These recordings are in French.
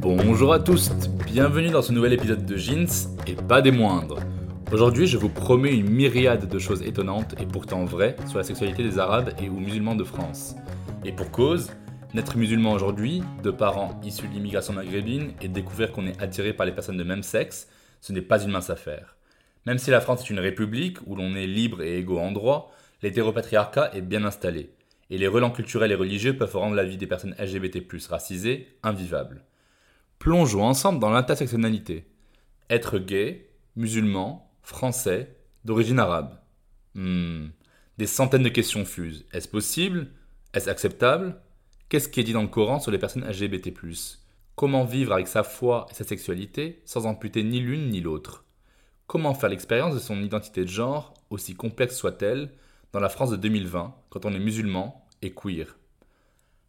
Bonjour à tous, bienvenue dans ce nouvel épisode de Jeans, et pas des moindres. Aujourd'hui, je vous promets une myriade de choses étonnantes et pourtant vraies sur la sexualité des Arabes et ou musulmans de France. Et pour cause, naître musulman aujourd'hui, de parents issus de l'immigration maghrébine et découvrir qu'on est attiré par les personnes de même sexe, ce n'est pas une mince affaire. Même si la France est une république où l'on est libre et égaux en droit, l'hétéropatriarcat est bien installé, et les relents culturels et religieux peuvent rendre la vie des personnes LGBT+, racisées, invivable. Plongeons ensemble dans l'intersectionnalité. Être gay, musulman, français, d'origine arabe. Hmm. Des centaines de questions fusent. Est-ce possible? Est-ce acceptable? Qu'est-ce qui est dit dans le Coran sur les personnes LGBT Comment vivre avec sa foi et sa sexualité sans amputer ni l'une ni l'autre? Comment faire l'expérience de son identité de genre, aussi complexe soit-elle, dans la France de 2020, quand on est musulman et queer?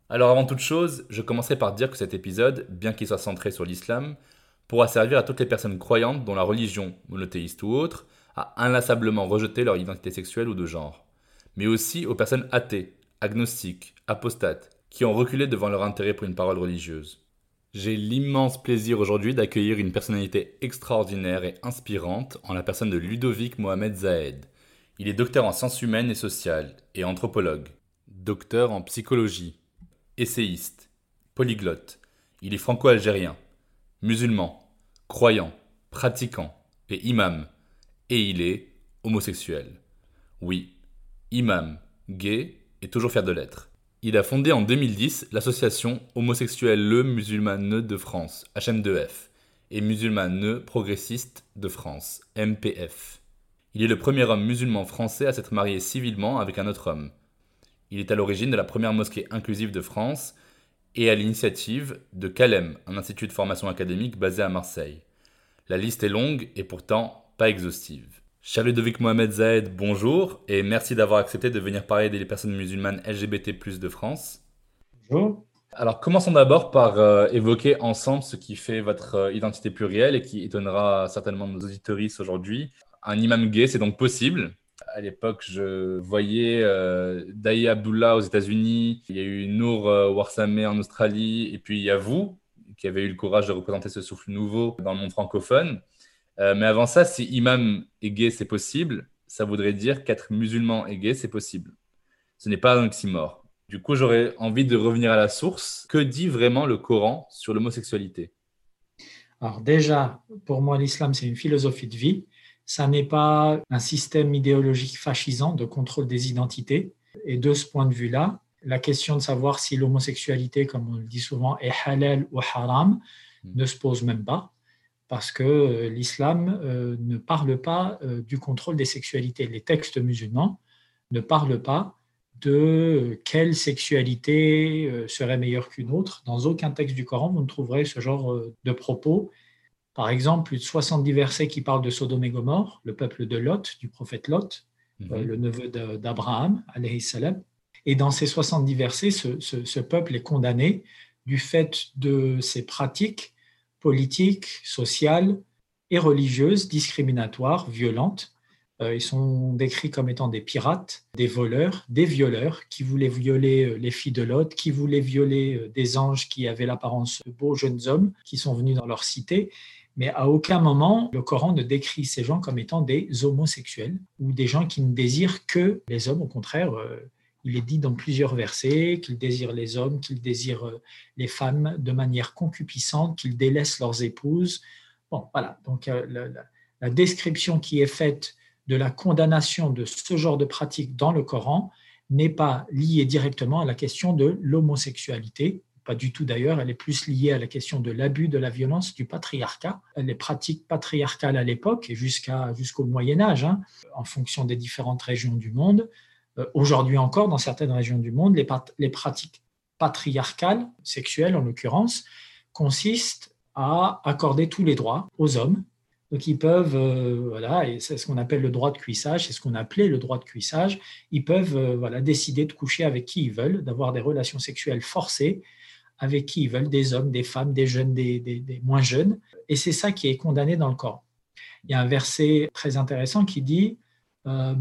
Alors avant toute chose, je commencerai par dire que cet épisode, bien qu'il soit centré sur l'islam, pourra servir à toutes les personnes croyantes dont la religion, monothéiste ou autre, a inlassablement rejeté leur identité sexuelle ou de genre, mais aussi aux personnes athées, agnostiques, apostates, qui ont reculé devant leur intérêt pour une parole religieuse. J'ai l'immense plaisir aujourd'hui d'accueillir une personnalité extraordinaire et inspirante en la personne de Ludovic Mohamed Zahed. Il est docteur en sciences humaines et sociales et anthropologue, docteur en psychologie, essayiste, polyglotte. Il est franco-algérien, musulman, croyant, pratiquant et imam. Et il est homosexuel. Oui, imam, gay et toujours fier de l'être. Il a fondé en 2010 l'association Homosexuelle Musulmane de France, HM2F, et Musulmane Progressiste de France, MPF. Il est le premier homme musulman français à s'être marié civilement avec un autre homme. Il est à l'origine de la première mosquée inclusive de France et à l'initiative de Calem, un institut de formation académique basé à Marseille. La liste est longue et pourtant pas exhaustive. Cher Ludovic Mohamed Zahed, bonjour et merci d'avoir accepté de venir parler des personnes musulmanes LGBT de France. Bonjour. Alors commençons d'abord par euh, évoquer ensemble ce qui fait votre euh, identité plurielle et qui étonnera certainement nos auditoristes aujourd'hui. Un imam gay, c'est donc possible. À l'époque, je voyais euh, Daï Abdullah aux États-Unis, il y a eu Nour euh, Warsameh en Australie, et puis il y a vous, qui avez eu le courage de représenter ce souffle nouveau dans le monde francophone. Euh, mais avant ça, si imam est gay, c'est possible, ça voudrait dire qu'être musulman et gay, c'est possible. Ce n'est pas un oxymore. Du coup, j'aurais envie de revenir à la source. Que dit vraiment le Coran sur l'homosexualité? Alors déjà, pour moi, l'islam, c'est une philosophie de vie. Ça n'est pas un système idéologique fascisant de contrôle des identités. Et de ce point de vue-là, la question de savoir si l'homosexualité, comme on le dit souvent, est halal ou haram, ne se pose même pas parce que euh, l'islam euh, ne parle pas euh, du contrôle des sexualités. Les textes musulmans ne parlent pas de quelle sexualité serait meilleure qu'une autre. Dans aucun texte du Coran, vous ne trouverez ce genre de propos. Par exemple, plus de 70 versets qui parlent de Sodome et Gomorre, le peuple de Lot, du prophète Lot, Mhm. le neveu d'Abraham. Et dans ces 70 versets, ce, ce- ce peuple est condamné du fait de ses pratiques politiques, sociales et religieuses discriminatoires, violentes. Euh, ils sont décrits comme étant des pirates, des voleurs, des violeurs qui voulaient violer euh, les filles de Lot, qui voulaient violer euh, des anges qui avaient l'apparence de beaux jeunes hommes qui sont venus dans leur cité. Mais à aucun moment, le Coran ne décrit ces gens comme étant des homosexuels ou des gens qui ne désirent que les hommes. Au contraire, il est dit dans plusieurs versets qu'ils désirent les hommes, qu'ils désirent euh, les femmes de manière concupiscente, qu'ils délaissent leurs épouses. Bon, voilà. Donc, euh, la, description qui est faite de la condamnation de ce genre de pratique dans le Coran, n'est pas liée directement à la question de l'homosexualité. Pas du tout d'ailleurs, elle est plus liée à la question de l'abus, de la violence, du patriarcat. Les pratiques patriarcales à l'époque et jusqu'au Moyen Âge, hein, en fonction des différentes régions du monde. Euh, aujourd'hui encore, dans certaines régions du monde, les, pratiques patriarcales, sexuelles en l'occurrence, consistent à accorder tous les droits aux hommes donc ils peuvent, euh, voilà, et c'est ce qu'on appelle le droit de cuissage, c'est ce qu'on appelait le droit de cuissage. Ils peuvent, euh, voilà, décider de coucher avec qui ils veulent, d'avoir des relations sexuelles forcées avec qui ils veulent, des hommes, des femmes, des jeunes, des, moins jeunes. Et c'est ça qui est condamné dans le Coran. Il y a un verset très intéressant qui dit euh,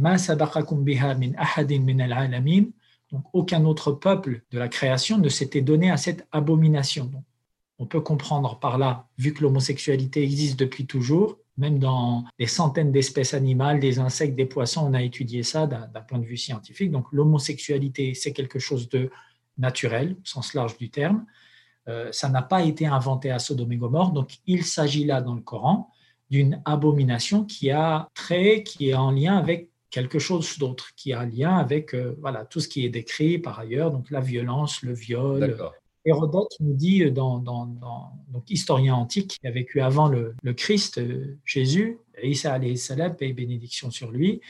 Donc aucun autre peuple de la création ne s'était donné à cette abomination. on peut comprendre par là, vu que l'homosexualité existe depuis toujours, même dans des centaines d'espèces animales, des insectes, des poissons, on a étudié ça d'un point de vue scientifique. Donc l'homosexualité, c'est quelque chose de naturel, au sens large du terme. Euh, ça n'a pas été inventé à Sodome et Gomorre. Donc il s'agit là dans le Coran d'une abomination qui a trait, qui est en lien avec quelque chose d'autre, qui a un lien avec euh, voilà, tout ce qui est décrit par ailleurs, donc la violence, le viol, Hérodote nous dit, dans, donc historien antique, qui a vécu avant le, Christ, euh, Jésus, Isa alayhi salam, paix et bénédiction sur lui,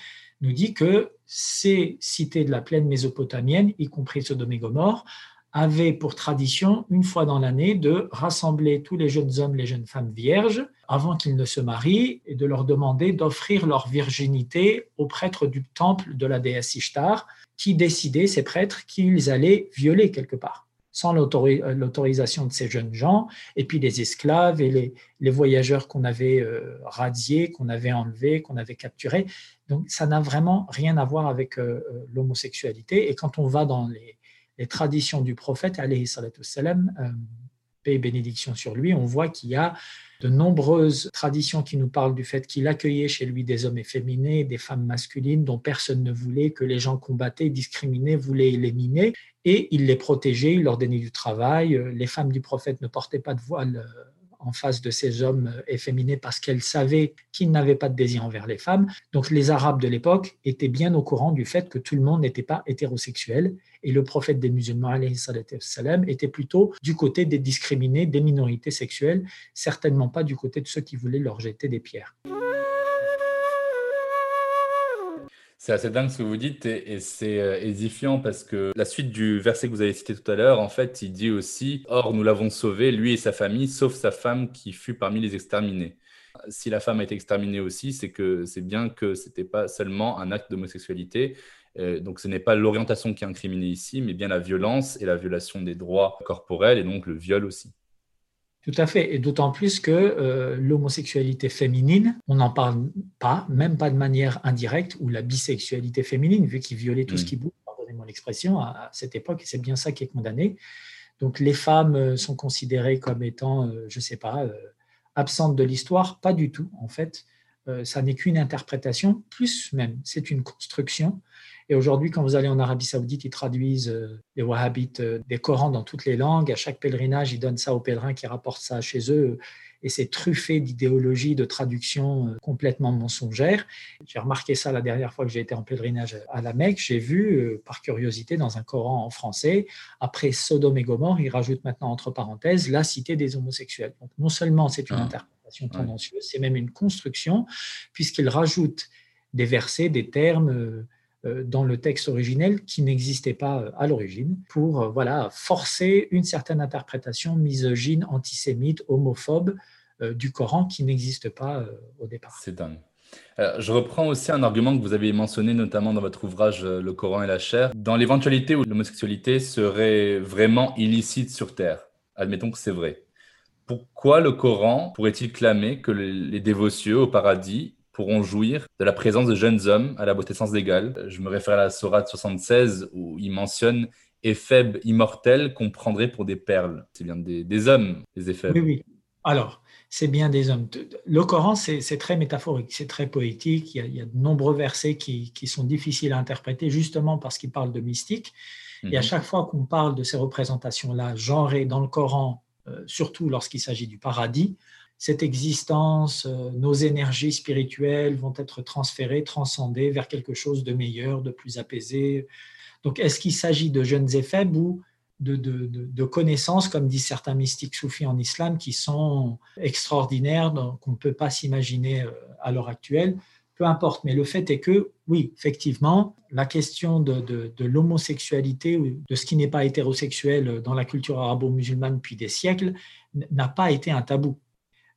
nous dit que ces cités de la plaine mésopotamienne, y compris Sodome et Gomorre, avaient pour tradition, une fois dans l'année, de rassembler tous les jeunes hommes, les jeunes femmes vierges, avant qu'ils ne se marient, et de leur demander d'offrir leur virginité aux prêtres du temple de la déesse Ishtar, qui décidaient, ces prêtres, qu'ils allaient violer quelque part sans euh, l'autorisation de ces jeunes gens, et puis les esclaves et les, voyageurs qu'on avait euh, radiés, qu'on avait enlevés, qu'on avait capturés. Donc ça n'a vraiment rien à voir avec euh, l'homosexualité. Et quand on va dans les, traditions du prophète, alayhi salam, paix et bénédiction sur lui, on voit qu'il y a de nombreuses traditions qui nous parlent du fait qu'il accueillait chez lui des hommes efféminés, des femmes masculines dont personne ne voulait, que les gens combattaient, discriminaient, voulaient éliminer, et il les protégeait, il leur donnait du travail. Les femmes du prophète ne portaient pas de voile euh, en face de ces hommes efféminés parce qu'elles savaient qu'ils n'avaient pas de désir envers les femmes. Donc les Arabes de l'époque étaient bien au courant du fait que tout le monde n'était pas hétérosexuel et le prophète des musulmans salam, était plutôt du côté des discriminés, des minorités sexuelles, certainement pas du côté de ceux qui voulaient leur jeter des pierres. C'est assez dingue ce que vous dites et, c'est euh, édifiant parce que la suite du verset que vous avez cité tout à l'heure, en fait, il dit aussi Or, nous l'avons sauvé, lui et sa famille, sauf sa femme qui fut parmi les exterminés. Si la femme a été exterminée aussi, c'est que bien que ce n'était pas seulement un acte d'homosexualité. Euh, donc, ce n'est pas l'orientation qui est incriminée ici, mais bien la violence et la violation des droits corporels et donc le viol aussi. Tout à fait, et d'autant plus que euh, l'homosexualité féminine, on n'en parle pas, même pas de manière indirecte, ou la bisexualité féminine, vu qu'il violait tout ce mm. qui bouge, pardonnez-moi l'expression, à, cette époque, et c'est bien ça qui est condamné. Donc les femmes euh, sont considérées comme étant, euh, je ne sais pas, absentes de l'histoire, pas du tout, en fait. ça n'est qu'une interprétation, plus même, c'est une construction et aujourd'hui, quand vous allez en Arabie Saoudite, ils traduisent euh, les Wahhabites euh, des Corans dans toutes les langues. À chaque pèlerinage, ils donnent ça aux pèlerins qui rapportent ça chez eux. Et c'est truffé d'idéologies, de traductions euh, complètement mensongères. J'ai remarqué ça la dernière fois que j'ai été en pèlerinage à la Mecque. J'ai vu, par curiosité, dans un Coran en français, après Sodome et Gomorre, ils rajoutent maintenant entre parenthèses la cité des homosexuels. Donc non seulement c'est une ah. interprétation tendancieuse, c'est même une construction, puisqu'ils rajoutent des versets, des termes dans le texte originel qui n'existait pas euh, à l'origine pour euh, voilà forcer une certaine interprétation misogyne, antisémite, homophobe du Coran qui n'existe pas au départ. C'est dingue. je reprends aussi un argument que vous avez mentionné notamment dans votre ouvrage Le Coran et la chair. Dans l'éventualité où l'homosexualité serait vraiment illicite sur Terre, admettons que c'est vrai, pourquoi le Coran pourrait-il clamer que les dévotieux au paradis pourront jouir de la présence de jeunes hommes à la beauté sans égale. Je me réfère à la Sourate 76 où il mentionne éphèbes immortels qu'on prendrait pour des perles. C'est bien des, hommes, des éphèbes. Oui, oui. Alors, c'est bien des hommes. Le Coran, c'est très métaphorique, c'est très poétique. Il y, a, de nombreux versets qui, sont difficiles à interpréter justement parce qu'ils parlent de mystique. Et à mhm. chaque fois qu'on parle de ces représentations-là genrées dans le Coran, euh, surtout lorsqu'il s'agit du paradis, cette existence, euh, nos énergies spirituelles vont être transférées, transcendées vers quelque chose de meilleur, de plus apaisé. Donc, est-ce qu'il s'agit de jeunes et ou de, connaissances, comme disent certains mystiques soufis en islam, qui sont extraordinaires, qu'on ne peut pas s'imaginer euh, à l'heure actuelle? Peu importe. Mais le fait est que, oui, effectivement, la question de, de l'homosexualité ou de ce qui n'est pas hétérosexuel dans la culture arabo-musulmane depuis des siècles n'a pas été un tabou.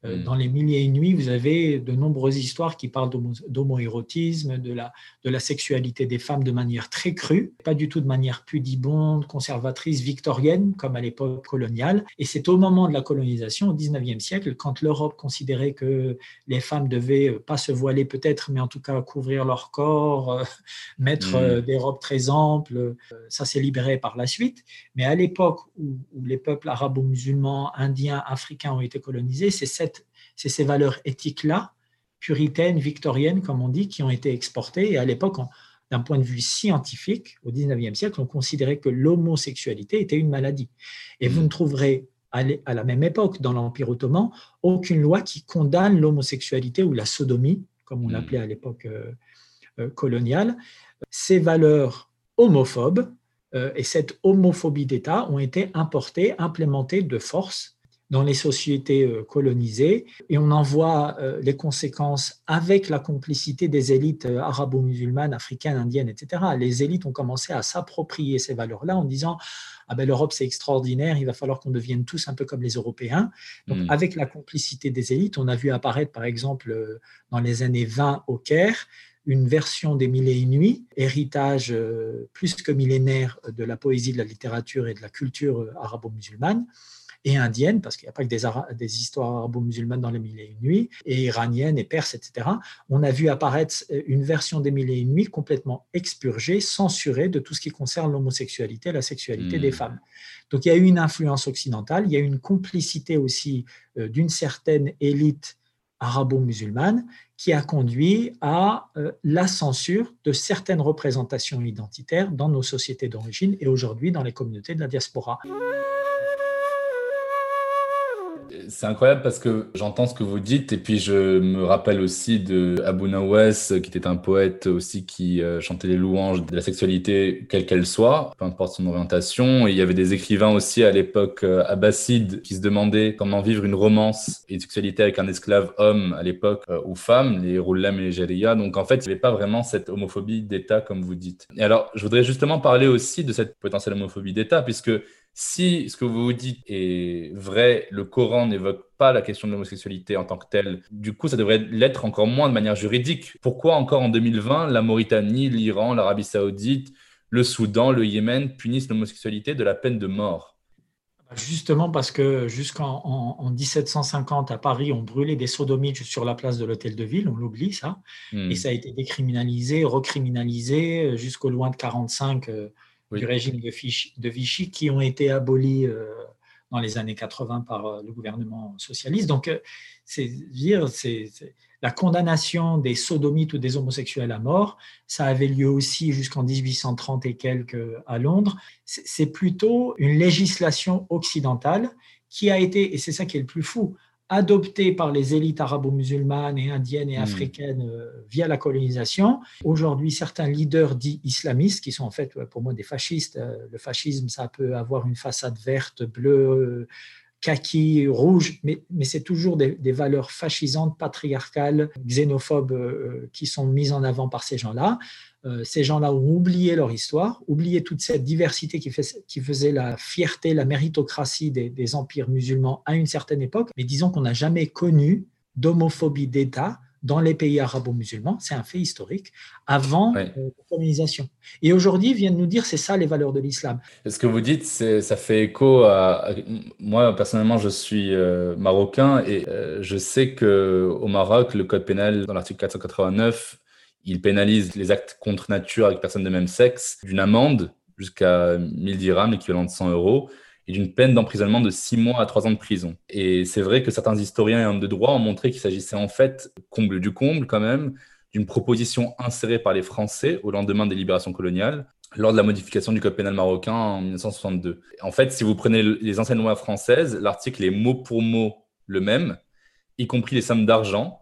Euh, mm. Dans les milliers et une nuits, vous avez de nombreuses histoires qui parlent d'homoérotisme, de la, de la sexualité des femmes de manière très crue, pas du tout de manière pudibonde, conservatrice, victorienne, comme à l'époque coloniale. Et c'est au moment de la colonisation, au 19e siècle, quand l'Europe considérait que les femmes devaient euh, pas se voiler peut-être, mais en tout cas couvrir leur corps, euh, mettre mm. des robes très amples. Ça s'est libéré par la suite. Mais à l'époque où, où les peuples arabo-musulmans, indiens, africains ont été colonisés, c'est cette c'est ces valeurs éthiques-là, puritaines, victoriennes, comme on dit, qui ont été exportées. Et à l'époque, d'un point de vue scientifique, au 19e siècle, on considérait que l'homosexualité était une maladie. Et vous ne trouverez à la même époque, dans l'Empire ottoman, aucune loi qui condamne l'homosexualité ou la sodomie, comme on hmm. l'appelait à l'époque euh, euh, coloniale. Ces valeurs homophobes euh, et cette homophobie d'État ont été importées, implémentées de force dans les sociétés euh, colonisées et on en voit euh, les conséquences avec la complicité des élites euh, arabo-musulmanes, africaines, indiennes, etc. Les élites ont commencé à s'approprier ces valeurs-là en disant ah ben l'Europe c'est extraordinaire, il va falloir qu'on devienne tous un peu comme les Européens. Donc hmm. avec la complicité des élites, on a vu apparaître par exemple dans les années 20 au Caire une version des Mille et une nuits, héritage plus que millénaire de la poésie, de la littérature et de la culture arabo-musulmane et indiennes, parce qu'il n'y a pas que des, des histoires arabo-musulmanes dans les Mille et une nuits, et iraniennes et perses, etc. On a vu apparaître une version des Mille et une nuits complètement expurgée, censurée de tout ce qui concerne l'homosexualité, la sexualité des hmm. femmes. Donc il y a eu une influence occidentale, il y a eu une complicité aussi euh, d'une certaine élite arabo-musulmane qui a conduit à euh, la censure de certaines représentations identitaires dans nos sociétés d'origine et aujourd'hui dans les communautés de la diaspora c'est incroyable parce que j'entends ce que vous dites et puis je me rappelle aussi de Abu Nawes qui était un poète aussi qui euh, chantait les louanges de la sexualité quelle qu'elle soit, peu importe son orientation. Il y avait des écrivains aussi à l'époque euh, abbasside qui se demandaient comment vivre une romance et une sexualité avec un esclave homme à l'époque euh, ou femme, les Roulam et les Jériya. Donc en fait, il n'y avait pas vraiment cette homophobie d'État comme vous dites. Et alors, je voudrais justement parler aussi de cette potentielle homophobie d'État puisque si ce que vous dites est vrai, le Coran n'évoque pas la question de l'homosexualité en tant que telle, du coup, ça devrait l'être encore moins de manière juridique. Pourquoi encore en 2020, la Mauritanie, l'Iran, l'Arabie saoudite, le Soudan, le Yémen punissent l'homosexualité de la peine de mort? Justement parce que jusqu'en 1750 à Paris, on brûlait des sodomites sur la place de l'hôtel de ville, on l'oublie ça, hmm. et ça a été décriminalisé, recriminalisé euh, jusqu'au loin de 45 du régime de, Vichy qui ont été abolis euh, dans les années 80 par euh, le gouvernement socialiste. Donc, euh, c'est dire, c'est la condamnation des sodomites ou des homosexuels à mort, ça avait lieu aussi jusqu'en 1830 et quelques à Londres. C'est plutôt une législation occidentale qui a été, et c'est ça qui est le plus fou, adopté par les élites arabo-musulmanes et indiennes et hmm. africaines euh, via la colonisation. Aujourd'hui, certains leaders dits islamistes, qui sont en fait pour moi des fascistes, euh, le fascisme, ça peut avoir une façade verte, bleue, kaki, rouge, mais, c'est toujours des, valeurs fascisantes, patriarcales, xénophobes euh, qui sont mises en avant par ces gens-là. Euh, ces gens-là ont oublié leur histoire, oublié toute cette diversité qui faisait la fierté, la méritocratie des, empires musulmans à une certaine époque. Mais disons qu'on n'a jamais connu d'homophobie d'État dans les pays arabo-musulmans, c'est un fait historique, avant euh, la colonisation. Et aujourd'hui, ils viennent nous dire c'est ça les valeurs de l'islam. Ce que vous dites, ça fait écho à, Moi, personnellement, je suis euh, marocain et je sais qu'au Maroc, le code pénal, dans l'article 489, il pénalise les actes contre nature avec personnes de même sexe d'une amende jusqu'à 1000 dirhams, l'équivalent de 100 euros, et d'une peine d'emprisonnement de 6 mois à 3 ans de prison. Et c'est vrai que certains historiens et hommes de droit ont montré qu'il s'agissait en fait, comble du comble quand même, d'une proposition insérée par les Français au lendemain des libérations coloniales, lors de la modification du code pénal marocain en 1962. En fait, si vous prenez les anciennes lois françaises, l'article est mot pour mot le même, y compris les sommes d'argent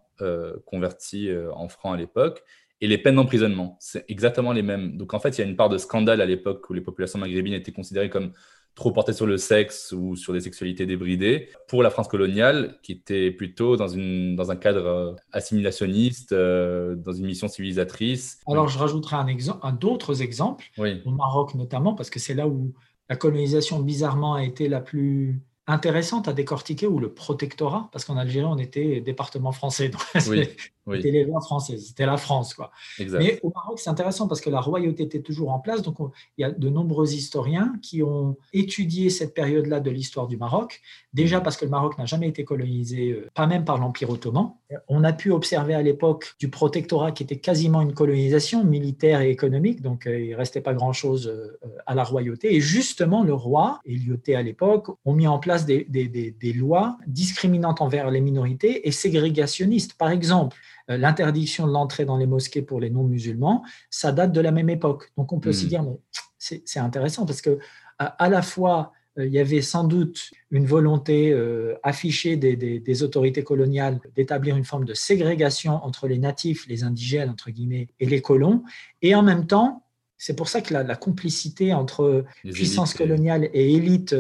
converties en francs à l'époque, et les peines d'emprisonnement. C'est exactement les mêmes. Donc en fait, il y a une part de scandale à l'époque où les populations maghrébines étaient considérées comme trop portées sur le sexe ou sur des sexualités débridées, pour la France coloniale, qui était plutôt dans, une, dans un cadre euh, assimilationniste, euh, dans une mission civilisatrice. Alors je rajouterai un exemple, d'autres exemples, au Maroc notamment, parce que c'est là où la colonisation bizarrement a été la plus intéressante à décortiquer, ou le protectorat, parce qu'en Algérie, on était département français. Donc oui, C'était les lois françaises, c'était la France. Quoi. Mais au Maroc, c'est intéressant parce que la royauté était toujours en place. Donc, il y a de nombreux historiens qui ont étudié cette période-là de l'histoire du Maroc. Déjà parce que le Maroc n'a jamais été colonisé, euh, pas même par l'Empire ottoman. On a pu observer à l'époque du protectorat qui était quasiment une colonisation militaire et économique. Donc, euh, il ne restait pas grand-chose euh, à la royauté. Et justement, le roi et l'IOT à l'époque ont mis en place des, des, des lois discriminantes envers les minorités et ségrégationnistes. Par exemple, l'interdiction de l'entrée dans les mosquées pour les non-musulmans, ça date de la même époque. Donc on peut aussi hmm. dire, mais c'est intéressant parce que à, la fois, euh, il y avait sans doute une volonté euh, affichée des, autorités coloniales d'établir une forme de ségrégation entre les natifs, les indigènes, entre guillemets, et les colons. Et en même temps, c'est pour ça que la, complicité entre puissance coloniale et élite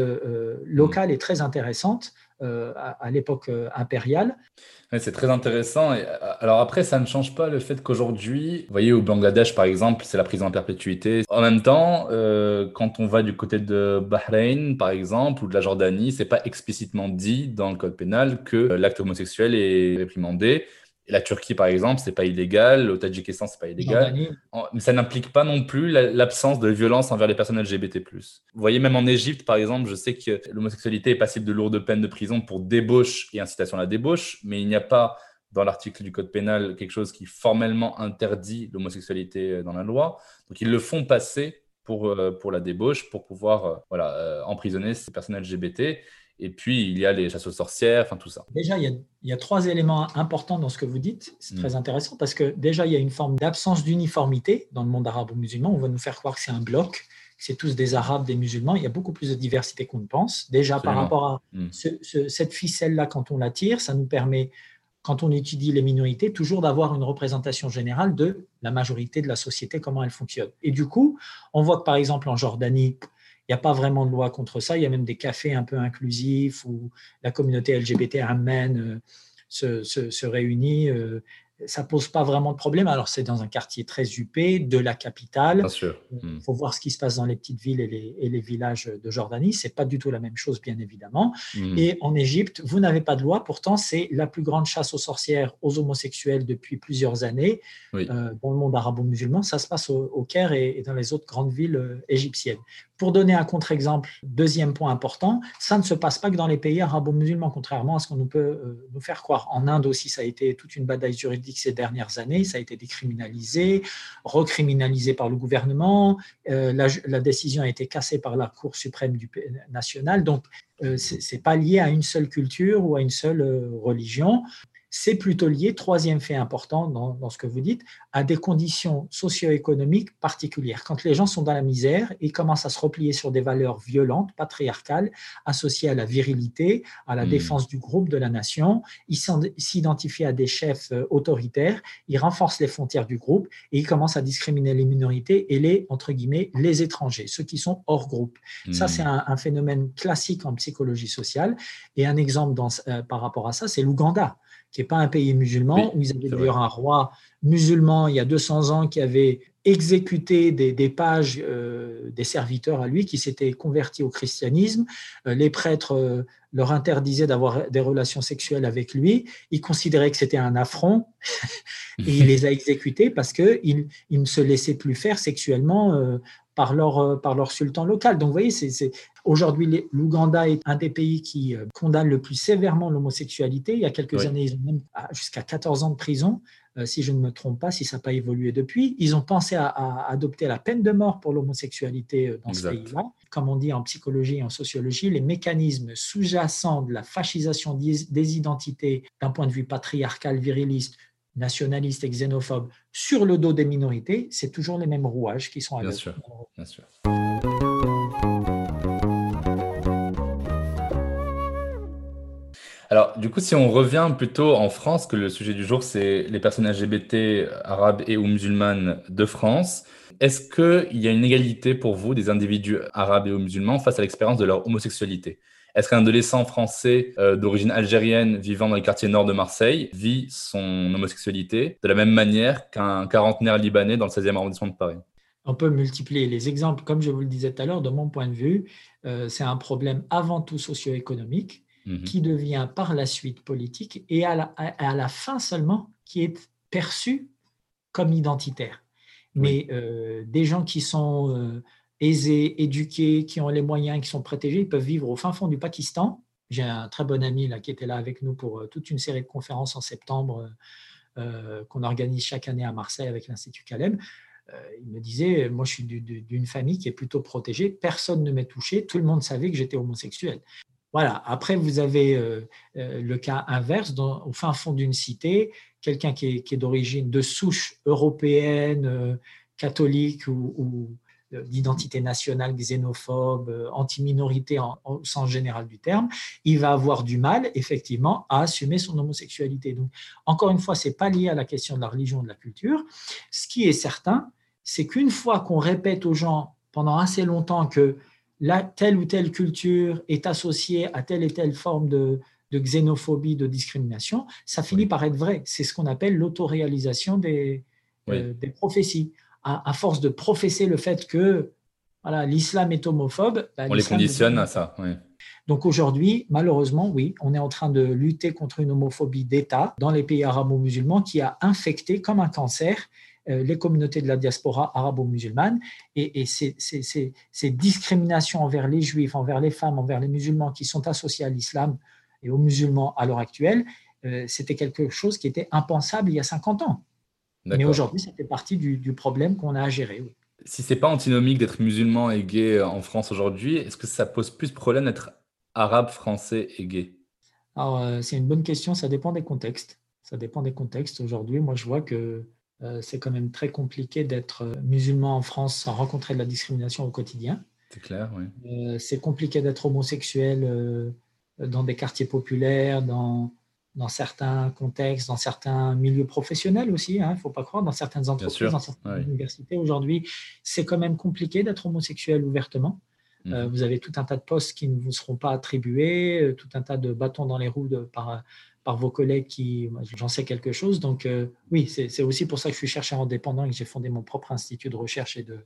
locale est très intéressante à l'époque impériale c'est très intéressant. Euh, alors après, ça ne change pas le fait qu'aujourd'hui, vous voyez, au Bangladesh, par exemple, c'est la prison en perpétuité. En même temps, euh, quand on va du côté de Bahreïn, par exemple, ou de la Jordanie, c'est pas explicitement dit dans le code pénal que l'acte homosexuel est réprimandé. La Turquie, par exemple, c'est pas illégal. Au Tadjikistan, c'est pas illégal. Mais ça n'implique pas non plus l'absence de violence envers les personnes LGBT+. Vous voyez, même en Égypte, par exemple, je sais que l'homosexualité est passible de lourdes peines de prison pour débauche et incitation à la débauche, mais il n'y a pas dans l'article du code pénal quelque chose qui formellement interdit l'homosexualité dans la loi. Donc ils le font passer pour, euh, pour la débauche, pour pouvoir euh, voilà, euh, emprisonner ces personnes LGBT. Et puis, il y a les chasses aux sorcières, enfin tout ça. Déjà, il y, a, trois éléments importants dans ce que vous dites. C'est très mm. intéressant parce que déjà, il y a une forme d'absence d'uniformité dans le monde arabo-musulman. On va nous faire croire que c'est un bloc, que c'est tous des arabes, des musulmans. Il y a beaucoup plus de diversité qu'on ne pense. Déjà, par rapport à mm. cette ficelle-là, quand on la tire, ça nous permet, quand on étudie les minorités, toujours d'avoir une représentation générale de la majorité de la société, comment elle fonctionne. Et du coup, on voit que par exemple en Jordanie, il n'y a pas vraiment de loi contre ça. Il y a même des cafés un peu inclusifs où la communauté LGBT amène euh, se, se, réunit. Euh, ça pose pas vraiment de problème. Alors, c'est dans un quartier très huppé de la capitale. Bien sûr. Il hmm. faut voir ce qui se passe dans les petites villes et les, et les villages de Jordanie. C'est pas du tout la même chose, bien évidemment. Hmm. Et en Égypte, vous n'avez pas de loi. Pourtant, c'est la plus grande chasse aux sorcières, aux homosexuels depuis plusieurs années euh, dans le monde arabo-musulman. Ça se passe au, Caire et, dans les autres grandes villes euh, égyptiennes. Pour donner un contre-exemple, deuxième point important, ça ne se passe pas que dans les pays arabo-musulmans, contrairement à ce qu'on nous peut euh, nous faire croire. En Inde aussi, ça a été toute une bataille juridique ces dernières années, ça a été décriminalisé, recriminalisé par le gouvernement, euh, la, décision a été cassée par la Cour suprême du, nationale, donc euh, ce n'est pas lié à une seule culture ou à une seule religion c'est plutôt lié, troisième fait important dans, ce que vous dites, à des conditions socio-économiques particulières. Quand les gens sont dans la misère, ils commencent à se replier sur des valeurs violentes, patriarcales, associées à la virilité, à la hmm. défense du groupe, de la nation. Ils s'identifient à des chefs euh, autoritaires, ils renforcent les frontières du groupe et ils commencent à discriminer les minorités et les, entre guillemets, les étrangers, ceux qui sont hors groupe. Ça, hmm. c'est un, phénomène classique en psychologie sociale. Et un exemple euh, par rapport à ça, c'est l'Ouganda qui n'est pas un pays musulman, où ils avaient d'ailleurs un roi musulman il y a 200 ans qui avait exécuté des, pages euh, des serviteurs à lui qui s'étaient convertis au christianisme. Euh, les prêtres euh, leur interdisaient d'avoir des relations sexuelles avec lui. Ils considéraient que c'était un affront et il les a exécutés parce qu'ils il ne se laissaient plus faire sexuellement par leur, par leur sultan local. Donc, vous voyez, c'est, aujourd'hui, l'Ouganda est un des pays qui condamne le plus sévèrement l'homosexualité. Il y a quelques années, ils ont même jusqu'à 14 ans de prison euh, si je ne me trompe pas, si ça n'a pas évolué depuis. Ils ont pensé à, adopter la peine de mort pour l'homosexualité euh, dans ce pays-là. Comme on dit en psychologie et en sociologie, les mécanismes sous-jacents de la fascisation des identités d'un point de vue patriarcal, viriliste, nationaliste et xénophobe sur le dos des minorités, c'est toujours les mêmes rouages qui sont à bien sûr, bien sûr. Alors, du coup, si on revient plutôt en France, que le sujet du jour, c'est les personnes LGBT, arabes et ou musulmanes de France, est-ce qu'il y a une égalité pour vous des individus arabes et ou musulmans face à l'expérience de leur homosexualité? Est-ce qu'un adolescent français euh, d'origine algérienne vivant dans les quartiers nord de Marseille vit son homosexualité de la même manière qu'un quarantenaire libanais dans le 16e arrondissement de Paris On peut multiplier les exemples. Comme je vous le disais tout à l'heure, de mon point de vue, euh, c'est un problème avant tout socio-économique mhm. qui devient par la suite politique et à la, à la, fin seulement qui est perçu comme identitaire. Mais euh, des gens qui sont aisés, éduqués, qui ont les moyens, qui sont protégés, ils peuvent vivre au fin fond du Pakistan. J'ai un très bon ami là, qui était là avec nous pour euh, toute une série de conférences en septembre euh, euh, qu'on organise chaque année à Marseille avec l'Institut Calem. il me disait, moi je suis d'une famille qui est plutôt protégée, personne ne m'est touché, tout le monde savait que j'étais homosexuel. Voilà. Après, vous avez le cas inverse, au fin fond d'une cité, quelqu'un qui est, d'origine de souche européenne, catholique ou, d'identité nationale xénophobe, euh, anti-minorité au sens général du terme, il va avoir du mal, effectivement, à assumer son homosexualité. Donc, encore une fois, ce n'est pas lié à la question de la religion, de la culture. Ce qui est certain, c'est qu'une fois qu'on répète aux gens pendant assez longtemps que la, telle ou telle culture est associée à telle et telle forme de, xénophobie, de discrimination, ça finit par être vrai. C'est ce qu'on appelle l'autoréalisation des, euh, des prophéties à, force de professer le fait que voilà, l'islam est homophobe. Bah, on les conditionne à ça. Donc aujourd'hui, malheureusement, oui, on est en train de lutter contre une homophobie d'État dans les pays arabo-musulmans qui a infecté comme un cancer euh, les communautés de la diaspora arabo-musulmane. Et, ces, discriminations envers les juifs, envers les femmes, envers les musulmans qui sont associés à l'islam et aux musulmans à l'heure actuelle, euh, c'était quelque chose qui était impensable il y a 50 ans. Mais aujourd'hui, ça fait partie du, problème qu'on a à gérer. Si c'est pas antinomique d'être musulman et gay en France aujourd'hui, est-ce que ça pose plus de problème d'être arabe, français et gay? Alors, euh, c'est une bonne question. Ça dépend des contextes. Ça dépend des contextes. Aujourd'hui, moi, je vois que euh, c'est quand même très compliqué d'être euh, musulman en France sans rencontrer de la discrimination au quotidien. C'est clair, oui. c'est compliqué d'être homosexuel dans des quartiers populaires, dans, dans certains contextes, dans certains milieux professionnels aussi, il hein, ne faut pas croire, dans certaines entreprises, dans certaines universités. Aujourd'hui, c'est quand même compliqué d'être homosexuel ouvertement. Euh, mhm. vous avez tout un tas de postes qui ne vous seront pas attribués, euh, tout un tas de bâtons dans les roues de, par, par vos collègues qui, j'en sais quelque chose. Donc euh, oui, c'est aussi pour ça que je suis chercheur indépendant et que j'ai fondé mon propre institut de recherche et de,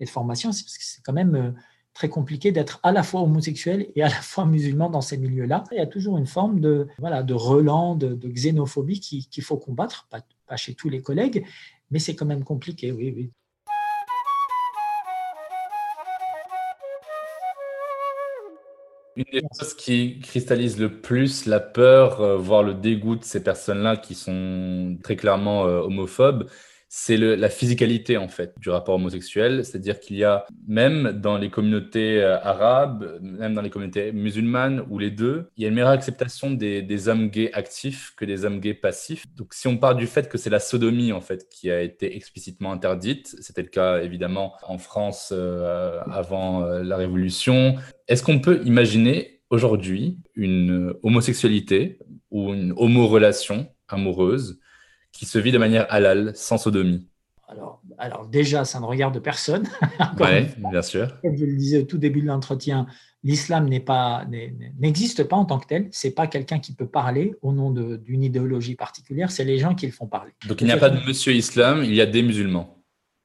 et de formation. C'est parce que c'est quand même très compliqué d'être à la fois homosexuel et à la fois musulman dans ces milieux-là. Il y a toujours une forme de, voilà, de relan, de, xénophobie qu'il faut combattre, pas, pas, chez tous les collègues, mais c'est quand même compliqué, oui, oui. Une des choses qui cristallise le plus la peur, euh, voire le dégoût de ces personnes-là qui sont très clairement euh, homophobes, c'est la physicalité en fait du rapport homosexuel, c'est-à-dire qu'il y a même dans les communautés euh, arabes, même dans les communautés musulmanes ou les deux, il y a une meilleure acceptation des, hommes gays actifs que des hommes gays passifs. Donc si on part du fait que c'est la sodomie en fait qui a été explicitement interdite, c'était le cas évidemment en France euh, avant euh, la Révolution, est-ce qu'on peut imaginer aujourd'hui une homosexualité ou une homorelation amoureuse qui se vit de manière halal, sans sodomie alors, alors déjà, ça ne regarde personne. oui, bien sûr. Comme je le disais au tout début de l'entretien, l'islam n'existe pas en tant que tel. C'est pas quelqu'un qui peut parler au nom d'une idéologie particulière. C'est les gens qui le font parler. Donc il n'y a pas de Monsieur Islam, il y a des musulmans.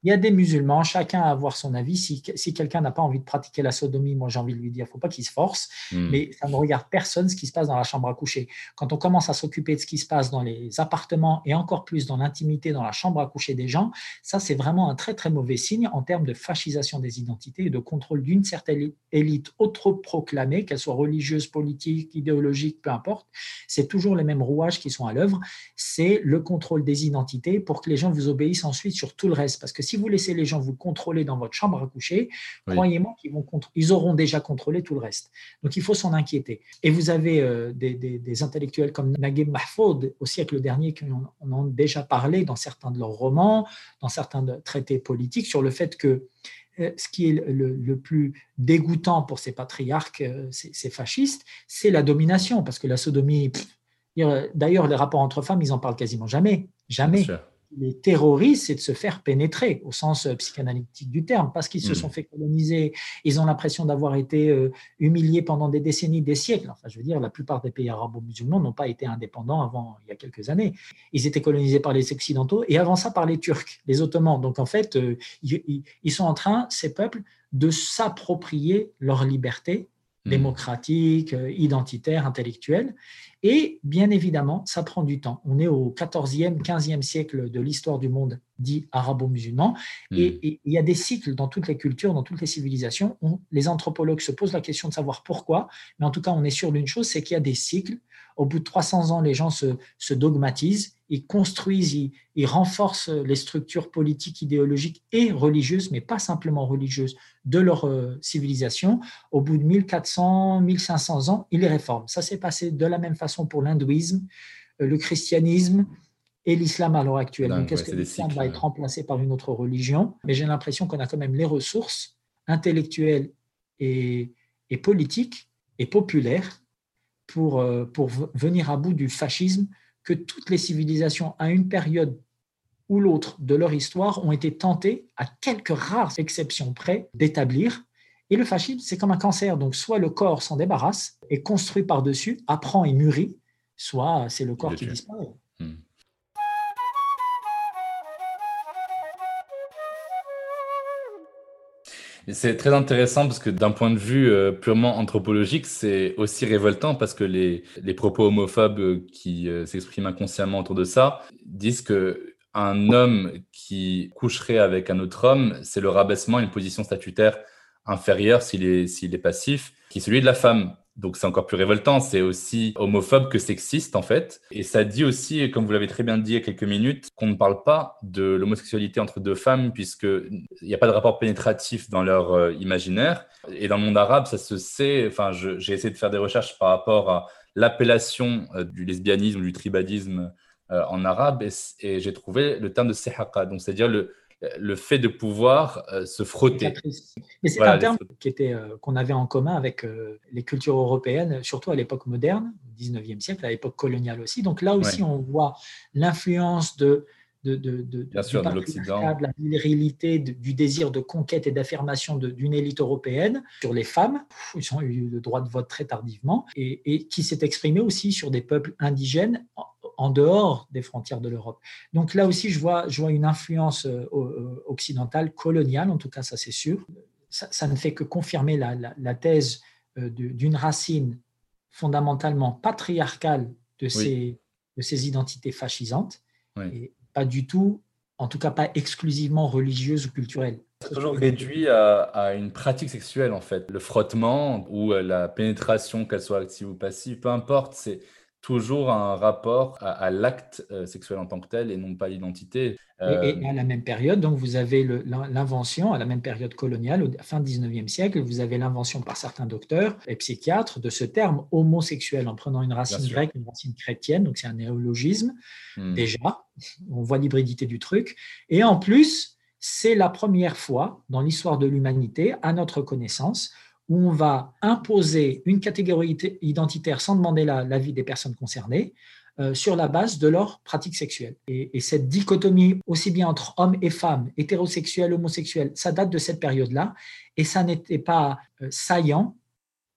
Il y a des musulmans, chacun a à avoir son avis. Si, si quelqu'un n'a pas envie de pratiquer la sodomie, moi j'ai envie de lui dire, il ne faut pas qu'il se force, hmm. mais ça ne regarde personne ce qui se passe dans la chambre à coucher. Quand on commence à s'occuper de ce qui se passe dans les appartements et encore plus dans l'intimité, dans la chambre à coucher des gens, ça c'est vraiment un très très mauvais signe en termes de fascisation des identités et de contrôle d'une certaine élite autoproclamée, qu'elle soit religieuse, politique, idéologique, peu importe. C'est toujours les mêmes rouages qui sont à l'œuvre. C'est le contrôle des identités pour que les gens vous obéissent ensuite sur tout le reste. Parce que si si vous laissez les gens vous contrôler dans votre chambre à coucher, croyez-moi qu'ils vont ils auront déjà contrôlé tout le reste. Donc il faut s'en inquiéter. Et vous avez euh, des, intellectuels comme Naguib Mahfoud au siècle dernier qui en, ont déjà parlé dans certains de leurs romans, dans certains traités politiques sur le fait que ce qui est le, plus dégoûtant pour ces patriarques, ces, fascistes, c'est la domination, parce que la sodomie, d'ailleurs, les rapports entre femmes, ils en parlent quasiment jamais, jamais les terroristes, c'est de se faire pénétrer au sens euh, psychanalytique du terme, parce qu'ils se hmm. sont fait coloniser, ils ont l'impression d'avoir été euh, humiliés pendant des décennies, des siècles. Enfin, je veux dire, la plupart des pays arabo-musulmans n'ont pas été indépendants avant il y a quelques années. Ils étaient colonisés par les Occidentaux et avant ça par les Turcs, les Ottomans. Donc en fait, euh, ils sont en train, ces peuples, de s'approprier leur liberté. Démocratique, euh, identitaire, intellectuel. Et bien évidemment, ça prend du temps. On est au 14e, 15e siècle de l'histoire du monde dit arabo-musulman. Hmm. Et, il y a des cycles dans toutes les cultures, dans toutes les civilisations. les anthropologues se posent la question de savoir pourquoi. Mais en tout cas, on est sûr d'une chose, c'est qu'il y a des cycles. Au bout de 300 ans, les gens se, se dogmatisent ils construisent, ils, renforcent les structures politiques, idéologiques et religieuses, mais pas simplement religieuses, de leur euh, civilisation. Au bout de 1400, 1500 ans, ils les réforment. Ça s'est passé de la même façon pour l'hindouisme, euh, le christianisme et l'islam à l'heure actuelle. Donc, est-ce que l'islam va être remplacé par une autre religion? Mais j'ai l'impression qu'on a quand même les ressources intellectuelles et, et politiques et populaires pour, euh, pour venir à bout du fascisme que toutes les civilisations, à une période ou l'autre de leur histoire, ont été tentées, à quelques rares exceptions près, d'établir. Et le fascisme, c'est comme un cancer. Donc, soit le corps s'en débarrasse, est construit par-dessus, apprend et mûrit, soit c'est le corps qui disparaît. Hmm. C'est très intéressant parce que d'un point de vue euh, purement anthropologique, c'est aussi révoltant parce que les, les propos homophobes euh, qui euh, s'expriment inconsciemment autour de ça disent que un homme qui coucherait avec un autre homme, c'est le rabaissement à une position statutaire inférieure s'il est, s'il est passif, qui est celui de la femme. Donc c'est encore plus révoltant, c'est aussi homophobe que sexiste en fait. Et ça dit aussi, comme vous l'avez très bien dit il y a quelques minutes, qu'on ne parle pas de l'homosexualité entre deux femmes puisqu'il n'y a pas de rapport pénétratif dans leur euh, imaginaire. Et dans le monde arabe, ça se sait, enfin j'ai essayé de faire des recherches par rapport à l'appellation euh, du lesbianisme du tribadisme euh, en arabe et, j'ai trouvé le terme de sehaqa, donc c'est-à-dire le, le fait de pouvoir euh, se frotter. Mais c'est un terme qui était, euh, qu'on avait en commun avec euh, les cultures européennes, surtout à l'époque moderne, au 19e siècle, à l'époque coloniale aussi. Donc là aussi, on voit l'influence de, de, de, de, Bien sûr, de l'Occident. la virilité, du désir de conquête et d'affirmation d'une élite européenne sur les femmes. Ils ont eu le droit de vote très tardivement et, et qui s'est exprimé aussi sur des peuples indigènes en dehors des frontières de l'Europe. Donc là aussi, je vois, je vois une influence euh, euh, occidentale, coloniale, en tout cas, ça c'est sûr. Ça, ne fait que confirmer la, thèse euh, d'une racine fondamentalement patriarcale de, ces, de ces identités fascisantes, et pas du tout, en tout cas pas exclusivement religieuse ou culturelle. C'est toujours réduit à, à, une pratique sexuelle, en fait. Le frottement ou la pénétration, qu'elle soit active ou passive, peu importe, c'est toujours un rapport à, l'acte euh, sexuel en tant que tel et non pas l'identité. Et, euh, à la même période, donc vous avez l'invention, à la même période coloniale, au fin du 19e siècle, vous avez l'invention par certains docteurs et psychiatres de ce terme homosexuel en prenant une racine grecque, une racine chrétienne, donc c'est un néologisme hmm. déjà, on voit l'hybridité du truc. Et en plus, c'est la première fois dans l'histoire de l'humanité, à notre connaissance, où on va imposer une catégorie identitaire sans demander l'avis des personnes concernées euh, sur la base de leur pratique sexuelle. Et, cette dichotomie, aussi bien entre hommes et femmes, hétérosexuels, homosexuels, ça date de cette période-là, et ça n'était pas euh, saillant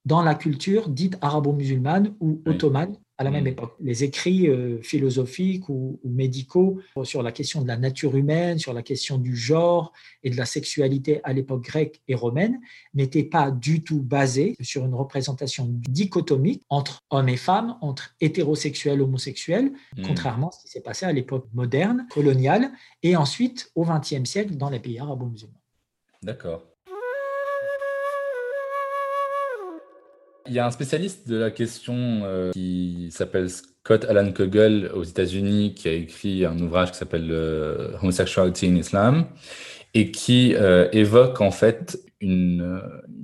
dans la culture dite arabo-musulmane ou ottomane à la même mm. époque. Les écrits euh, philosophiques ou, médicaux sur la question de la nature humaine, sur la question du genre et de la sexualité à l'époque grecque et romaine n'étaient pas du tout basés sur une représentation dichotomique entre hommes et femmes, entre hétérosexuels et homosexuels, mm. contrairement à ce qui s'est passé à l'époque moderne, coloniale, et ensuite au XXe siècle dans les pays arabo-musulmans. D'accord. Il y a un spécialiste de la question euh, qui s'appelle Scott Alan Kogel aux États-Unis qui a écrit un ouvrage qui s'appelle euh, Homosexuality in Islam et qui euh, évoque en fait une,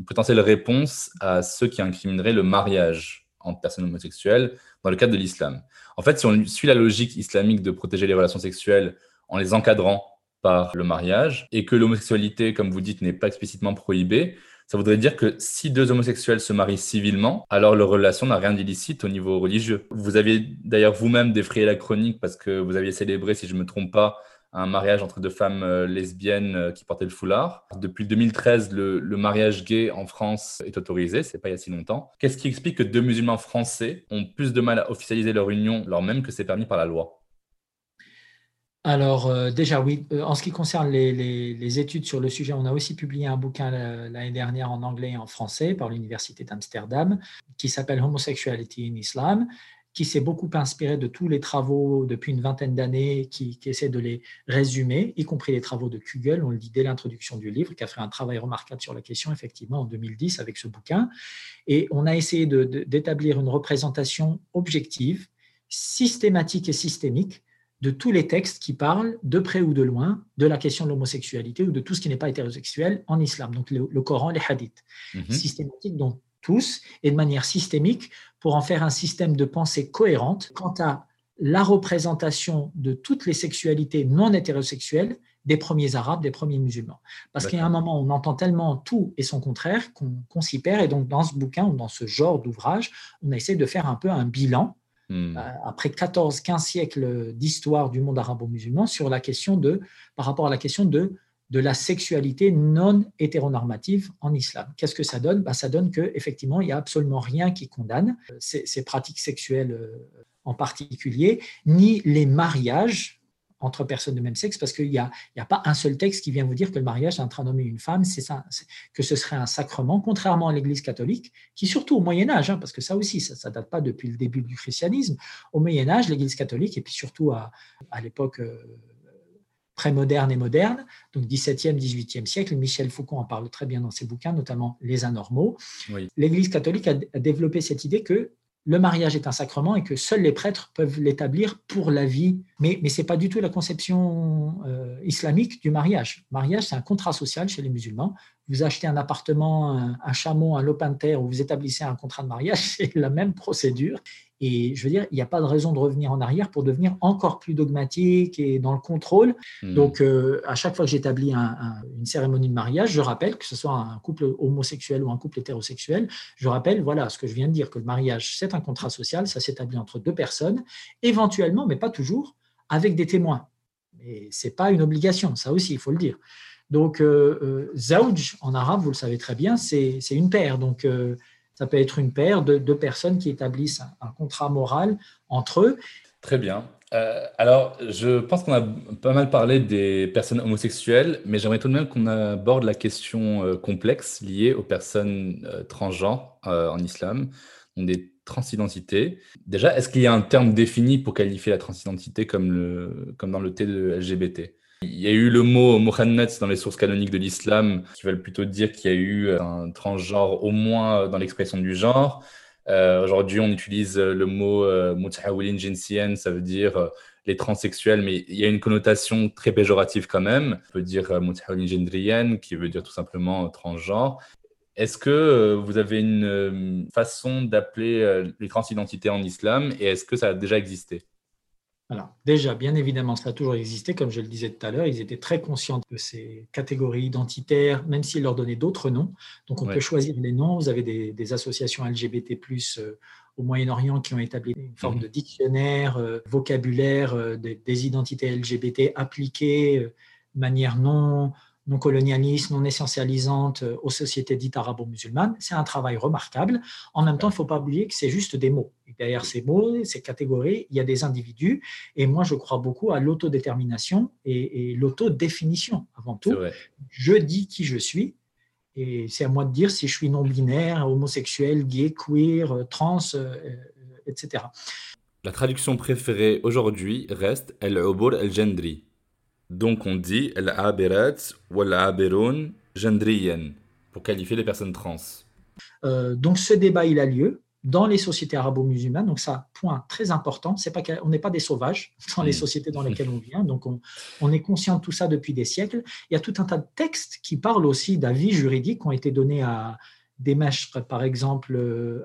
potentielle réponse à ceux qui incrimineraient le mariage entre personnes homosexuelles dans le cadre de l'islam. En fait, si on suit la logique islamique de protéger les relations sexuelles en les encadrant par le mariage et que l'homosexualité, comme vous dites, n'est pas explicitement prohibée, ça voudrait dire que si deux homosexuels se marient civilement, alors leur relation n'a rien d'illicite au niveau religieux. Vous aviez d'ailleurs vous-même défrayé la chronique parce que vous aviez célébré, si je ne me trompe pas, un mariage entre deux femmes euh, lesbiennes euh, qui portaient le foulard. Depuis 2013, le, mariage gay en France est autorisé, c'est pas il y a si longtemps. Qu'est-ce qui explique que deux musulmans français ont plus de mal à officialiser leur union, alors même que c'est permis par la loi? Alors euh, déjà oui, en ce qui concerne les, études sur le sujet, on a aussi publié un bouquin l'année dernière en anglais et en français par l'Université d'Amsterdam qui s'appelle Homosexuality in Islam qui s'est beaucoup inspiré de tous les travaux depuis une vingtaine d'années, qui, essaie de les résumer, y compris les travaux de Kugel, on le dit dès l'introduction du livre, qui a fait un travail remarquable sur la question, effectivement, en 2010 avec ce bouquin. Et on a essayé d'établir une représentation objective, systématique et systémique de tous les textes qui parlent, de près ou de loin, de la question de l'homosexualité ou de tout ce qui n'est pas hétérosexuel en islam, donc le, Coran, les hadiths. Mm Systématique, donc tous et de manière systémique pour en faire un système de pensée cohérente quant à la représentation de toutes les sexualités non hétérosexuelles des premiers arabes, des premiers musulmans. Parce qu'il y a un moment, on entend tellement tout et son contraire qu'on s'y perd. Et donc, dans ce bouquin ou dans ce genre d'ouvrage, on a essayé de faire un peu un bilan, hmm. euh, après 14-15 siècles d'histoire du monde arabo-musulman, sur la question de, par rapport à la question de de la sexualité non hétéronormative en islam. Qu'est-ce que ça donne? Bah, Ça donne qu'effectivement, il n'y a absolument rien qui condamne euh, ces, pratiques sexuelles euh, en particulier, ni les mariages entre personnes de même sexe, parce qu'il n'y a, a, pas un seul texte qui vient vous dire que le mariage entre un homme et une femme, c'est ça, que ce serait un sacrement, contrairement à l'Église catholique, qui surtout au Moyen Âge, hein, parce que ça aussi, ça ne date pas depuis le début du christianisme, au Moyen Âge, l'Église catholique, et puis surtout à, à l'époque... Euh, pré-moderne et moderne, donc 17e, 18e siècle. Michel Foucault en parle très bien dans ses bouquins, notamment Les Anormaux. L'Église catholique a, développé cette idée que le mariage est un sacrement et que seuls les prêtres peuvent l'établir pour la vie. Mais, mais ce n'est pas du tout la conception euh, islamique du mariage. Le mariage, c'est un contrat social chez les musulmans. Vous achetez un appartement, un, un chameau, un lopin de terre, ou vous établissez un contrat de mariage, c'est la même procédure. Et je veux dire, il n'y a pas de raison de revenir en arrière pour devenir encore plus dogmatique et dans le contrôle. Hmm. Donc, euh, à chaque fois que j'établis une cérémonie de mariage, je rappelle que ce soit un couple homosexuel ou un couple hétérosexuel, je rappelle, voilà, ce que je viens de dire, que le mariage, c'est un contrat social, ça s'établit entre deux personnes, éventuellement, mais pas toujours, avec des témoins. Et ce n'est pas une obligation, ça aussi, il faut le dire. Donc, euh, euh en arabe, vous le savez très bien, c'est une paire. Donc, euh, ça peut être une paire de personnes qui établissent un, contrat moral entre eux. Très bien. Euh, alors, je pense qu'on a pas mal parlé des personnes homosexuelles, mais j'aimerais tout de même qu'on aborde la question complexe liée aux personnes transgenres en islam, donc des transidentités. Déjà, est-ce qu'il y a un terme défini pour qualifier la transidentité comme, comme dans le T de LGBT il y a eu le mot Mohammed dans les sources canoniques de l'islam qui veulent plutôt dire qu'il y a eu un transgenre au moins dans l'expression du genre. Euh, aujourd'hui, on utilise le mot euh, mutahawilin jinsien, ça veut dire euh, les transsexuels, mais il y a une connotation très péjorative quand même. On peut dire mutahawilin gendrienne, qui veut dire tout simplement transgenre. Est-ce que vous avez une façon d'appeler les transidentités en islam et est-ce que ça a déjà existé? Alors, déjà, bien évidemment, ça a toujours existé. Comme je le disais tout à l'heure, ils étaient très conscients de ces catégories identitaires, même s'ils leur donnaient d'autres noms. Donc, on peut choisir les noms. Vous avez des, associations LGBT, euh, au Moyen-Orient qui ont établi une forme mhm. de dictionnaire, euh, vocabulaire euh, des, identités LGBT appliquées manière non non colonialiste, non essentialisante euh, aux sociétés dites arabo-musulmanes. C'est un travail remarquable. En même temps, il ne faut pas oublier que c'est juste des mots. derrière ces mots, ces catégories, il y a des individus. Et moi, je crois beaucoup à l'autodétermination et, et l'autodéfinition avant tout. Je dis qui je suis. Et c'est à moi de dire si je suis non-binaire, homosexuel, gay, queer, trans, euh, etc. La traduction préférée aujourd'hui reste El-Ubur El-Gendri, donc on dit al-abirat ou al gendriyen pour qualifier les personnes trans. Euh, donc ce débat il a lieu dans les sociétés arabo-musulmanes. Donc ça, point très important, c'est pas qu'on n'est pas des sauvages dans les mm. sociétés dans lesquelles on vient. Donc on, est conscient de tout ça depuis des siècles. Il y a tout un tas de textes qui parlent aussi d'avis juridiques qui ont été donnés à des maîtres, par exemple, euh,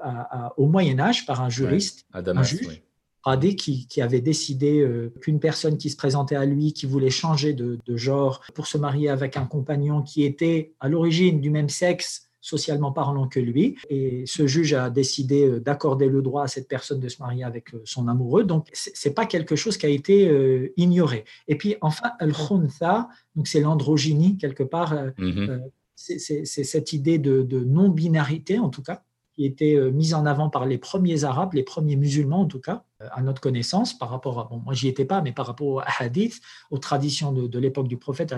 au Moyen Âge par un juriste, un juge Qadi qui, qui, avait décidé euh, qu'une personne qui se présentait à lui, qui voulait changer de, de genre pour se marier avec un compagnon qui était à l'origine du même sexe, socialement parlant que lui. Et ce juge a décidé euh, d'accorder le droit à cette personne de se marier avec euh, son amoureux. Donc, c'est pas quelque chose qui a été euh, ignoré. Et puis, enfin, al-khuntha, donc c'est l'androgynie quelque part. Mm-hmm. c'est cette idée de, de non-binarité, en tout cas, qui était mise en avant par les premiers Arabes, les premiers musulmans en tout cas, à notre connaissance, par rapport à, bon, moi j'y étais pas, mais par rapport aux hadiths, aux traditions de, l'époque du prophète,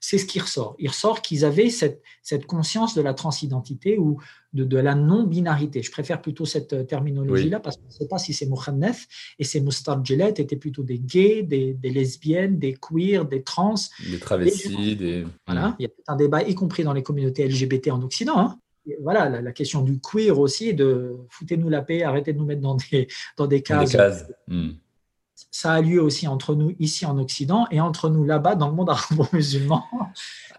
c'est ce qui ressort. Il ressort qu'ils avaient cette, cette, conscience de la transidentité ou de, de la non-binarité. Je préfère plutôt cette euh, terminologie-là parce qu'on ne sait pas si c'est Mohanef et ces mustarjilet étaient plutôt des gays, des, lesbiennes, des queers, des trans. Des travestis, des... Voilà, hmm. il y a un débat, y compris dans les communautés LGBT en Occident, hein, voilà, la, question du queer aussi, de foutez-nous la paix, arrêtez de nous mettre dans des, dans des cases. Hmm. Ça a lieu aussi entre nous ici en Occident et entre nous là-bas dans le monde arabo-musulman.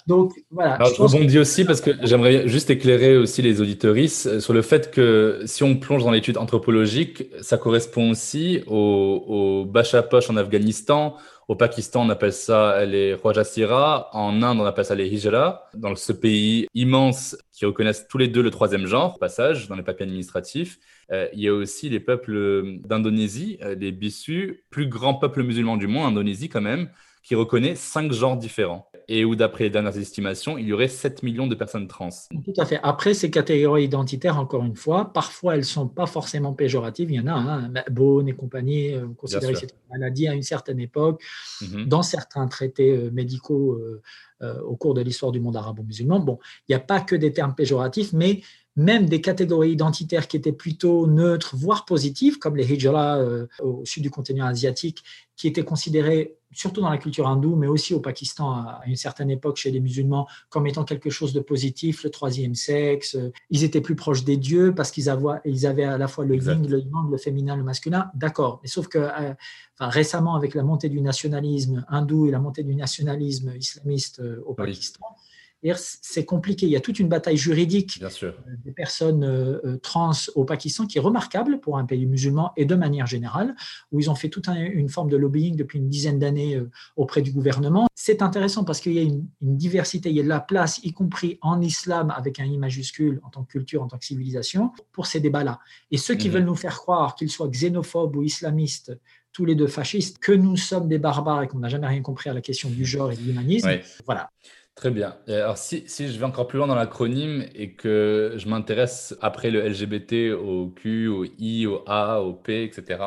Donc voilà. je rebondis aussi parce que j'aimerais juste éclairer aussi les auditoristes sur le fait que si on plonge dans l'étude anthropologique, ça correspond aussi au, au Bachapoch en Afghanistan, au Pakistan, on appelle ça les Rajasira. En Inde, on appelle ça les Hijra. Dans ce pays immense qui reconnaissent tous les deux le troisième genre, passage dans les papiers administratifs, euh, il y a aussi les peuples d'Indonésie, euh, les Bissus, plus grand peuple musulman du monde, Indonésie quand même, qui reconnaît cinq genres différents. Et où, d'après les dernières estimations, il y aurait 7 millions de personnes trans. Tout à fait. Après, ces catégories identitaires, encore une fois, parfois elles ne sont pas forcément péjoratives. Il y en a, hein, Bone et compagnie, euh, on considérait que c'était une maladie à une certaine époque. Mhm. Dans certains traités euh, médicaux euh, au cours de l'histoire du monde arabo-musulman, bon, il n'y a pas que des termes péjoratifs, mais même des catégories identitaires qui étaient plutôt neutres, voire positives, comme les hijra au sud du continent asiatique, qui étaient considérées surtout dans la culture hindoue, mais aussi au Pakistan à une certaine époque chez les musulmans, comme étant quelque chose de positif, le troisième sexe. Ils étaient plus proches des dieux parce qu'ils avaient, ils avaient à la fois le yin, le yang, le féminin, le masculin. D'accord. Mais sauf que euh, enfin, récemment, avec la montée du nationalisme hindou et la montée du nationalisme islamiste euh, au Pakistan, c'est compliqué. Il y a toute une bataille juridique euh, des personnes euh, euh, trans au Pakistan qui est remarquable pour un pays musulman et de manière générale, où ils ont fait toute une forme de lobbying depuis une dizaine d'années auprès du gouvernement. C'est intéressant parce qu'il y a une, diversité, il y a de la place, y compris en islam, avec un i majuscule, en tant que culture, en tant que civilisation, pour ces débats-là. Et ceux qui mhm. veulent nous faire croire qu'ils soient xénophobes ou islamistes, tous les deux fascistes, que nous sommes des barbares et qu'on n'a jamais rien compris à la question du genre et de l'humanisme, voilà. Très bien. alors, si, si, je vais encore plus loin dans l'acronyme et que je m'intéresse après le LGBT au Q, au I, au A, au P, etc.,